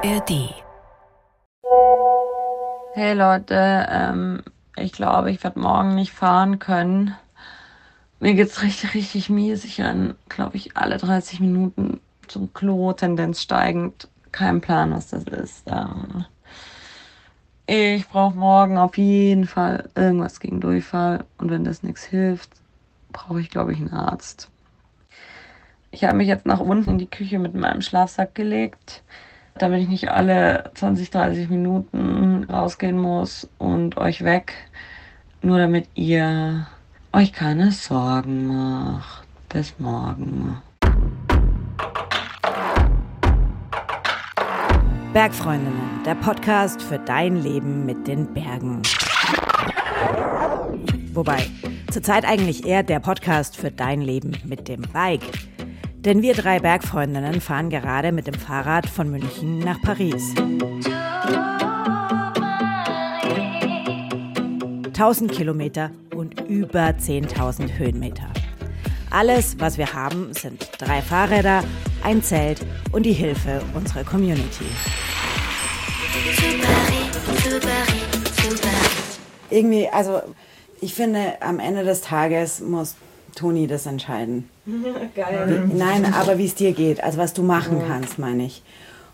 ARD. Hey Leute, ähm, ich glaube, ich werde morgen nicht fahren können. Mir geht's richtig, richtig mies. Ich renne, glaube ich, alle 30 Minuten zum Klo, Tendenz steigend. Kein Plan, was das ist. Ähm, ich brauche morgen auf jeden Fall irgendwas gegen Durchfall. Und wenn das nichts hilft, brauche ich, glaube ich, einen Arzt. Ich habe mich jetzt nach unten in die Küche mit meinem Schlafsack gelegt, damit ich nicht alle 20, 30 Minuten rausgehen muss und euch weg. Nur damit ihr euch keine Sorgen macht. Bis morgen. Bergfreundinnen, der Podcast für dein Leben mit den Bergen. Wobei, zurzeit eigentlich eher der Podcast für dein Leben mit dem Bike. Denn wir drei Bergfreundinnen fahren gerade mit dem Fahrrad von München nach Paris. 1000 Kilometer und über 10.000 Höhenmeter. Alles, was wir haben, sind drei Fahrräder, ein Zelt und die Hilfe unserer Community. Irgendwie, also ich finde, am Ende des Tages muss Toni das entscheiden. Geil. Nein, aber wie es dir geht, also was du machen kannst, meine ich.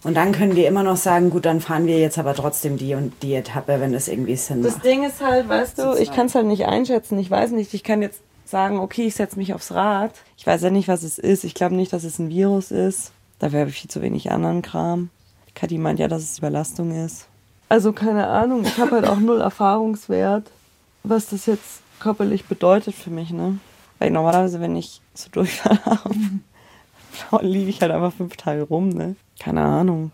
Und dann können wir immer noch sagen, gut, dann fahren wir jetzt aber trotzdem die und die Etappe, wenn das irgendwie Sinn Das macht. Ding ist halt, weißt du, ich kann es halt nicht einschätzen. Ich weiß nicht, ich kann jetzt sagen, okay, ich setze mich aufs Rad. Ich weiß ja nicht, was es ist. Ich glaube nicht, dass es ein Virus ist. Dafür habe ich viel zu wenig anderen Kram. Kathi meint ja, dass es Überlastung ist. Also keine Ahnung, ich habe halt auch null Erfahrungswert, was das jetzt körperlich bedeutet für mich, ne? Weil normalerweise, wenn ich so Durchfall habe, liege ich halt einfach fünf Tage rum, ne? Keine Ahnung.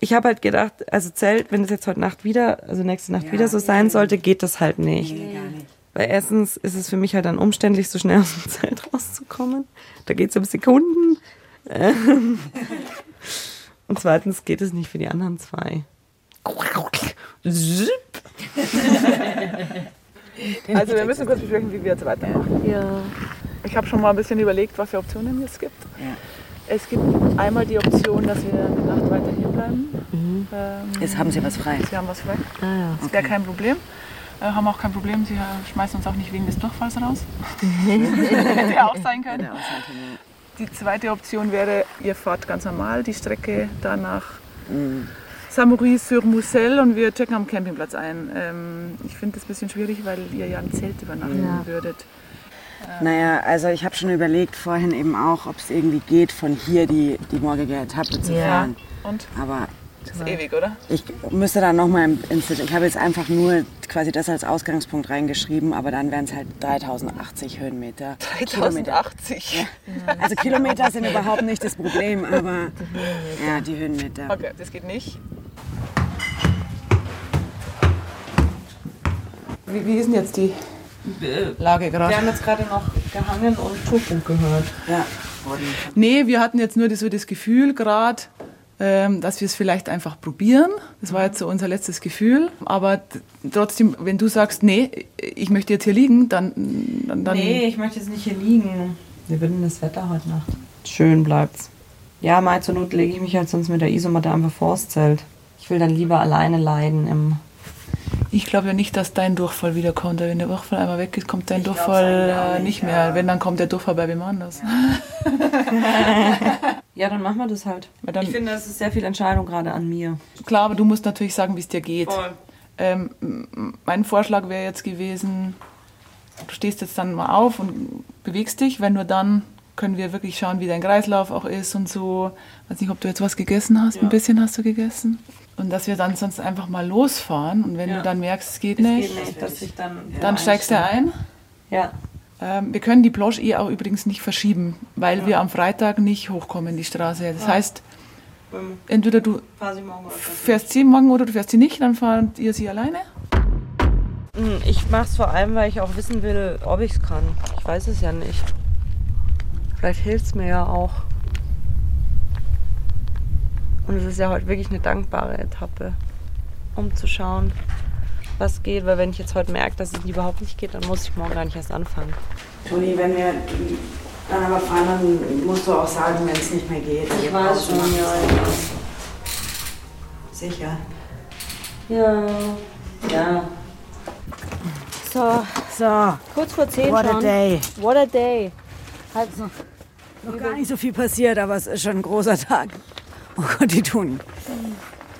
Ich habe halt gedacht, also Zelt, wenn es jetzt heute Nacht wieder, also nächste Nacht Ja, wieder so sein sollte, geht das halt nicht. Nee, gar nicht. Weil erstens ist es für mich halt dann umständlich, so schnell aus dem Zelt rauszukommen. Da geht es um Sekunden. Ähm, Und zweitens geht es nicht für die anderen zwei. Also wir müssen kurz besprechen, wie wir jetzt weitermachen. Ja. Ich habe schon mal ein bisschen überlegt, was für Optionen es gibt. Ja. Es gibt einmal die Option, dass wir eine Nacht weiter hier bleiben. Mhm. Ähm, Jetzt haben sie was frei. Sie haben was frei. Ah, ja. Das wäre kein Problem. Äh, haben auch kein Problem, sie äh, schmeißen uns auch nicht wegen des Durchfalls raus. Hätte ja auch sein können. Die zweite Option wäre, ihr fahrt ganz normal die Strecke dann nach Samoury-sur-Moussel und wir checken am Campingplatz ein. Ähm, ich finde das ein bisschen schwierig, weil ihr ja im Zelt übernachten Ja. würdet. Naja, also ich habe schon überlegt vorhin eben auch, ob es irgendwie geht, von hier die, die morgige Etappe zu Ja. fahren. Und? Aber Das ist ewig, oder? ich müsste dann nochmal ins Ich habe jetzt einfach nur quasi das als Ausgangspunkt reingeschrieben, aber dann wären es halt 3080 Höhenmeter. Kilometer. 3080. Also Kilometer sind überhaupt nicht das Problem, aber ja, die Höhenmeter. Okay, das geht nicht. Wie, wie ist denn jetzt die Lage gerade? Wir haben jetzt gerade noch gehangen und Turfunk gehört. Ja. Nee, wir hatten jetzt nur das- so das Gefühl gerade, ähm, dass wir es vielleicht einfach probieren. Das war jetzt so unser letztes Gefühl. Aber trotzdem, wenn du sagst, nee, ich möchte jetzt hier liegen, dann... dann, dann Nee, ich möchte jetzt nicht hier liegen. Wir würden das Wetter heute Nacht. Schön bleibt's. Ja, mal zur Not lege ich mich halt sonst mit der Isomatte einfach vors Zelt. Ich will dann lieber alleine leiden im. Ich glaube ja nicht, dass dein Durchfall wiederkommt. Wenn der Durchfall einmal weg ist, kommt dein glaub's Durchfall äh, nicht, nicht ja. mehr. Wenn, dann kommt der Durchfall bei wem anders. Ja, dann machen wir das halt. Weil dann- ich finde, das ist sehr viel Entscheidung gerade an mir. Klar, aber du musst natürlich sagen, wie es dir geht. Voll. Ähm, mein Vorschlag wäre jetzt gewesen, du stehst jetzt dann mal auf und bewegst dich, wenn nur dann können wir wirklich schauen, wie dein Kreislauf auch ist und so. Weiß nicht, ob du jetzt was gegessen hast. Ein bisschen hast du gegessen. Und dass wir dann sonst einfach mal losfahren und wenn Ja. du dann merkst, es geht Es nicht, geht nicht, dass ich dann. dann steigst du ein. Ja. Ähm, wir können die Planche eh auch übrigens nicht verschieben, weil wir am Freitag nicht hochkommen, die Straße. Das heißt, Ähm, entweder du fährst sie morgen oder du fährst sie nicht, dann fahrt ihr sie alleine. Hm, Ich mache es vor allem, weil ich auch wissen will, ob ich es kann. Ich weiß es ja nicht. Vielleicht hilft es mir ja auch. Und es ist ja heute wirklich eine dankbare Etappe, um zu schauen, was geht. Weil wenn ich jetzt heute merke, dass es überhaupt nicht geht, dann muss ich morgen gar nicht erst anfangen. Toni, wenn wir dann aber fahren, dann musst du auch sagen, wenn es nicht mehr geht. Ich weiß schon, ja. Sicher. Ja. Ja. So, so. Kurz vor 10 What a schon. day. What a day. Halt so. Noch gar nicht so viel passiert, aber es ist schon ein großer Tag. Oh Gott, die tun.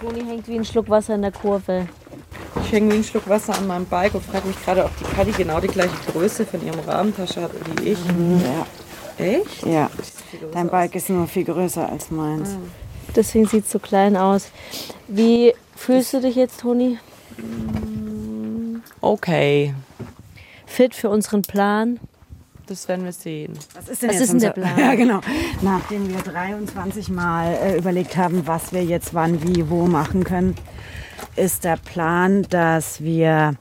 Toni hängt wie ein Schluck Wasser in der Kurve. Ich hänge wie ein Schluck Wasser an meinem Bike und frage mich gerade, ob die Kadi genau die gleiche Größe von ihrem Rahmentasche hat wie ich. Ja, Echt? ja. Dein Bike ist nur viel größer als meins. Deswegen sieht es so klein aus. Wie fühlst du dich jetzt, Toni? Okay. Fit für unseren Plan? Das werden wir sehen. Was ist denn Was jetzt ist denn der unser- Plan? Ja, genau. Nachdem wir 23 Mal äh, überlegt haben, was wir jetzt wann, wie, wo machen können, ist der Plan, dass wir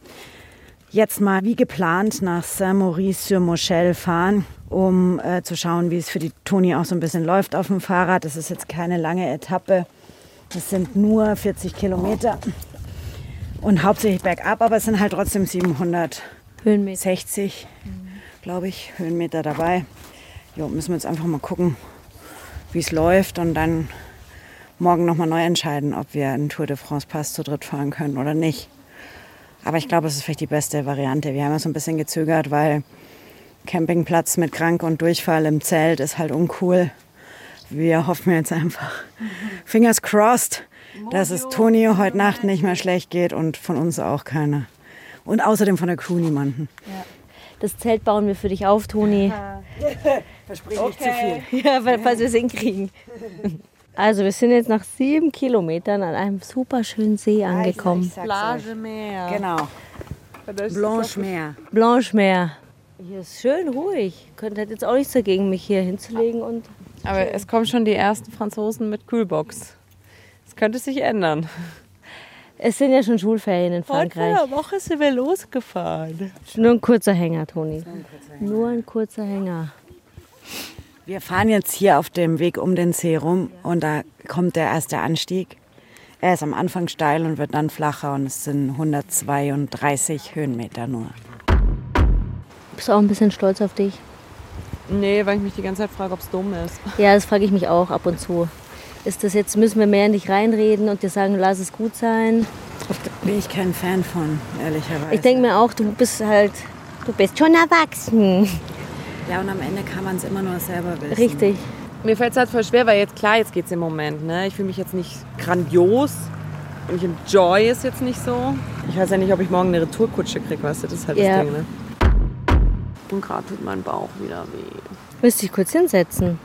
jetzt mal wie geplant nach Saint-Maurice-sur-Moschel fahren, um äh, zu schauen, wie es für die Toni auch so ein bisschen läuft auf dem Fahrrad. Das ist jetzt keine lange Etappe. Das sind nur 40 Kilometer und hauptsächlich bergab, aber es sind halt trotzdem 700 Höhenmeter. 60, glaube ich, Höhenmeter dabei. Jo, müssen wir jetzt einfach mal gucken, wie es läuft und dann morgen nochmal neu entscheiden, ob wir einen Tour de France Pass zu dritt fahren können oder nicht. Aber ich glaube, es ist vielleicht die beste Variante. Wir haben ja so ein bisschen gezögert, weil Campingplatz mit Krank und Durchfall im Zelt ist halt uncool. Wir hoffen jetzt einfach, fingers crossed, dass es Toni heute Nacht nicht mehr schlecht geht und von uns auch keiner. Und außerdem von der Crew niemanden. Das Zelt bauen wir für dich auf, Toni. Versprich nicht zu viel. Ja, weil, falls wir es hinkriegen. Also, wir sind jetzt nach sieben Kilometern an einem super schönen See angekommen. Plage Meer. Genau. Blanche Meer. Blanche Meer. Hier ist schön ruhig. Könnte hätte jetzt auch nichts dagegen, mich hier hinzulegen und. Aber es kommen schon die ersten Franzosen mit Kühlbox. Es könnte sich ändern. Es sind ja schon Schulferien in Frankreich. Woche sind wir losgefahren. Nur ein kurzer Hänger, Toni. Nur ein kurzer Hänger. Wir fahren jetzt hier auf dem Weg um den See rum und da kommt der erste Anstieg. Er ist am Anfang steil und wird dann flacher und es sind 132 Höhenmeter nur. Bist du auch ein bisschen stolz auf dich? Nee, weil ich mich die ganze Zeit frage, ob es dumm ist. Ja, das frage ich mich auch ab und zu. Ist das jetzt, müssen wir mehr in dich reinreden und dir sagen, lass es gut sein? Bin ich kein Fan von, ehrlicherweise. Ich denke mir auch, du bist halt, du bist schon erwachsen. ja, und am Ende kann man es immer nur selber wissen. Richtig. Mir fällt es halt voll schwer, weil jetzt klar, jetzt geht's im Moment. Ne? Ich fühle mich jetzt nicht grandios und ich enjoy es jetzt nicht so. Ich weiß ja nicht, ob ich morgen eine Retourkutsche kriege, weißt du, das ist halt Ja. das Ding. Ne? Und gerade tut mein Bauch wieder weh. Müsste dich kurz hinsetzen.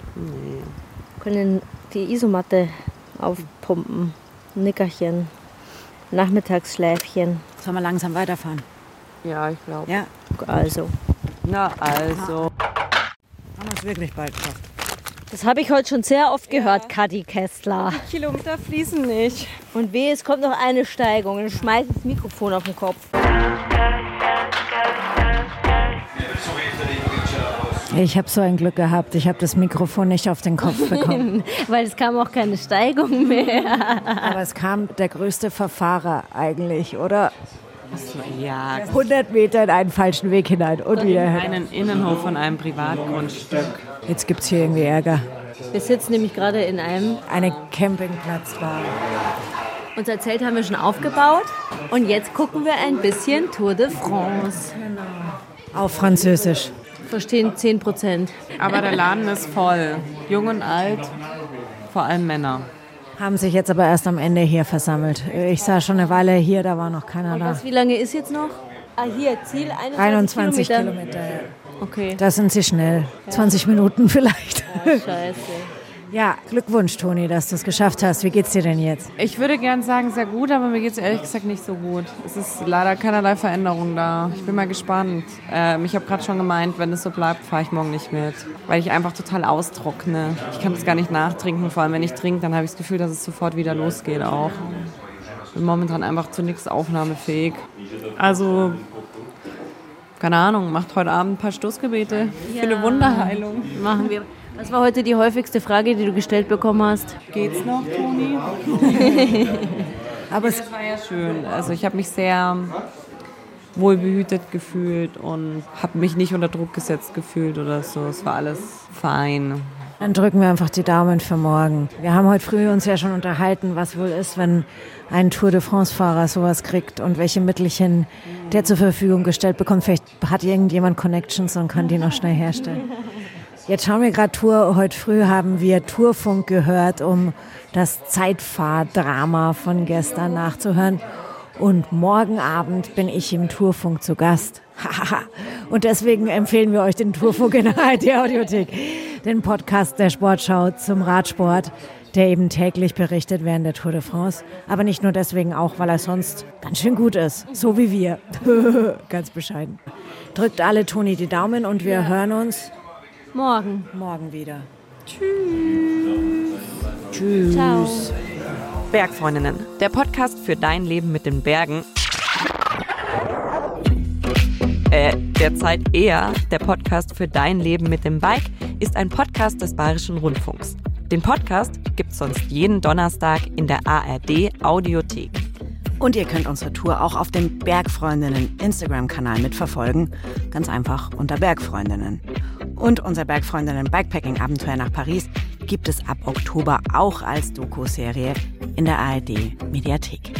Können die Isomatte aufpumpen. Nickerchen. Nachmittagsschläfchen. Sollen wir langsam weiterfahren? Ja, ich glaube. Ja, Also. Na also. haben wir es wirklich bald geschafft. Das habe ich heute schon sehr oft gehört, Kadi Kessler. Kilometer fließen nicht. Und weh, es kommt noch eine Steigung. Dann schmeiß das Mikrofon auf den Kopf. Ich habe so ein Glück gehabt. Ich habe das Mikrofon nicht auf den Kopf bekommen. Weil es kam auch keine Steigung mehr. Aber es kam der größte Verfahrer eigentlich, oder? Ja, 100 Meter in einen falschen Weg hinein und wieder hin. einen Innenhof von einem Privatgrundstück. Jetzt gibt es hier irgendwie Ärger. Wir sitzen nämlich gerade in einem. Eine Campingplatzbar. Unser Zelt haben wir schon aufgebaut. Und jetzt gucken wir ein bisschen Tour de France. Auf Französisch. Verstehen 10 Prozent. Aber der Laden ist voll. Jung und alt, vor allem Männer. Haben sich jetzt aber erst am Ende hier versammelt. Ich sah schon eine Weile hier, da war noch keiner da. Was, wie lange ist jetzt noch? Ah, hier, Ziel 21, 21 Kilometer. Kilometer. ja. Okay. Da sind sie schnell. 20 Minuten vielleicht. Scheiße. Ja, Glückwunsch, Toni, dass du es geschafft hast. Wie geht's dir denn jetzt? Ich würde gern sagen, sehr gut, aber mir geht es ehrlich gesagt nicht so gut. Es ist leider keinerlei Veränderung da. Ich bin mal gespannt. Ähm, ich habe gerade schon gemeint, wenn es so bleibt, fahre ich morgen nicht mit. Weil ich einfach total austrockne. Ich kann das gar nicht nachtrinken. Vor allem, wenn ich trinke, dann habe ich das Gefühl, dass es sofort wieder losgeht auch. Bin momentan einfach zu nichts aufnahmefähig. Also, keine Ahnung, macht heute Abend ein paar Stoßgebete für eine Wunderheilung. Machen wir. Was war heute die häufigste Frage, die du gestellt bekommen hast? Geht's noch, Toni? Aber es, Das war ja schön. Also ich habe mich sehr wohlbehütet gefühlt und habe mich nicht unter Druck gesetzt gefühlt oder so. Es war alles fein. Dann drücken wir einfach die Daumen für morgen. Wir haben heute früh uns ja schon unterhalten, was wohl ist, wenn ein Tour de France-Fahrer sowas kriegt und welche Mittelchen der zur Verfügung gestellt bekommt. Vielleicht hat irgendjemand Connections und kann die noch schnell herstellen. Jetzt schauen wir gerade Tour. Heute früh haben wir Tourfunk gehört, um das Zeitfahrdrama von gestern nachzuhören. Und morgen Abend bin ich im Tourfunk zu Gast. und deswegen empfehlen wir euch den Tourfunk in der ARD-Audiothek, den Podcast der Sportschau zum Radsport, der eben täglich berichtet während der Tour de France. Aber nicht nur deswegen auch, weil er sonst ganz schön gut ist. So wie wir. ganz bescheiden. Drückt alle Toni die Daumen und wir hören uns morgen. Morgen wieder. Tschüss. Tschüss. Ciao. Bergfreundinnen, der Podcast für dein Leben mit den Bergen. Äh, derzeit eher der Podcast für dein Leben mit dem Bike ist ein Podcast des Bayerischen Rundfunks. Den Podcast gibt's sonst jeden Donnerstag in der ARD Audiothek. Und ihr könnt unsere Tour auch auf dem Bergfreundinnen Instagram-Kanal mitverfolgen. Ganz einfach unter Bergfreundinnen. Und unser Bergfreundinnen Bikepacking-Abenteuer nach Paris gibt es ab Oktober auch als Doku-Serie in der ARD Mediathek.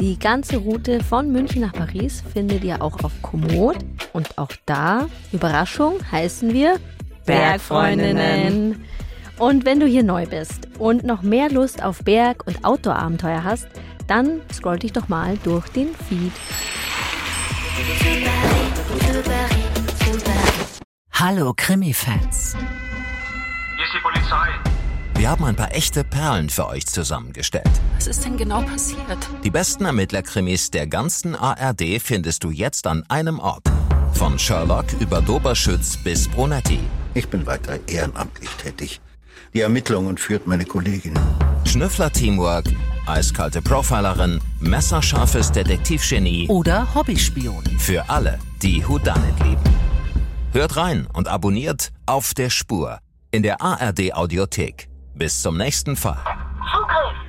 Die ganze Route von München nach Paris findet ihr auch auf Komoot. Und auch da, Überraschung, heißen wir Bergfreundinnen. Und wenn du hier neu bist und noch mehr Lust auf Berg- und Outdoor-Abenteuer hast, dann scroll dich doch mal durch den Feed. Hallo Krimi-Fans. Hier ist die Polizei. Wir haben ein paar echte Perlen für euch zusammengestellt. Was ist denn genau passiert? Die besten Ermittlerkrimis der ganzen ARD findest du jetzt an einem Ort. Von Sherlock über Doberschütz bis Brunetti. Ich bin weiter ehrenamtlich tätig. Die Ermittlungen führt meine Kollegin. Schnüffler-Teamwork, eiskalte Profilerin, messerscharfes Detektivgenie. Oder Hobbyspion. Für alle, die Houdanet lieben. Hört rein und abonniert auf der Spur in der ARD Audiothek. Bis zum nächsten Fall. Zugriff!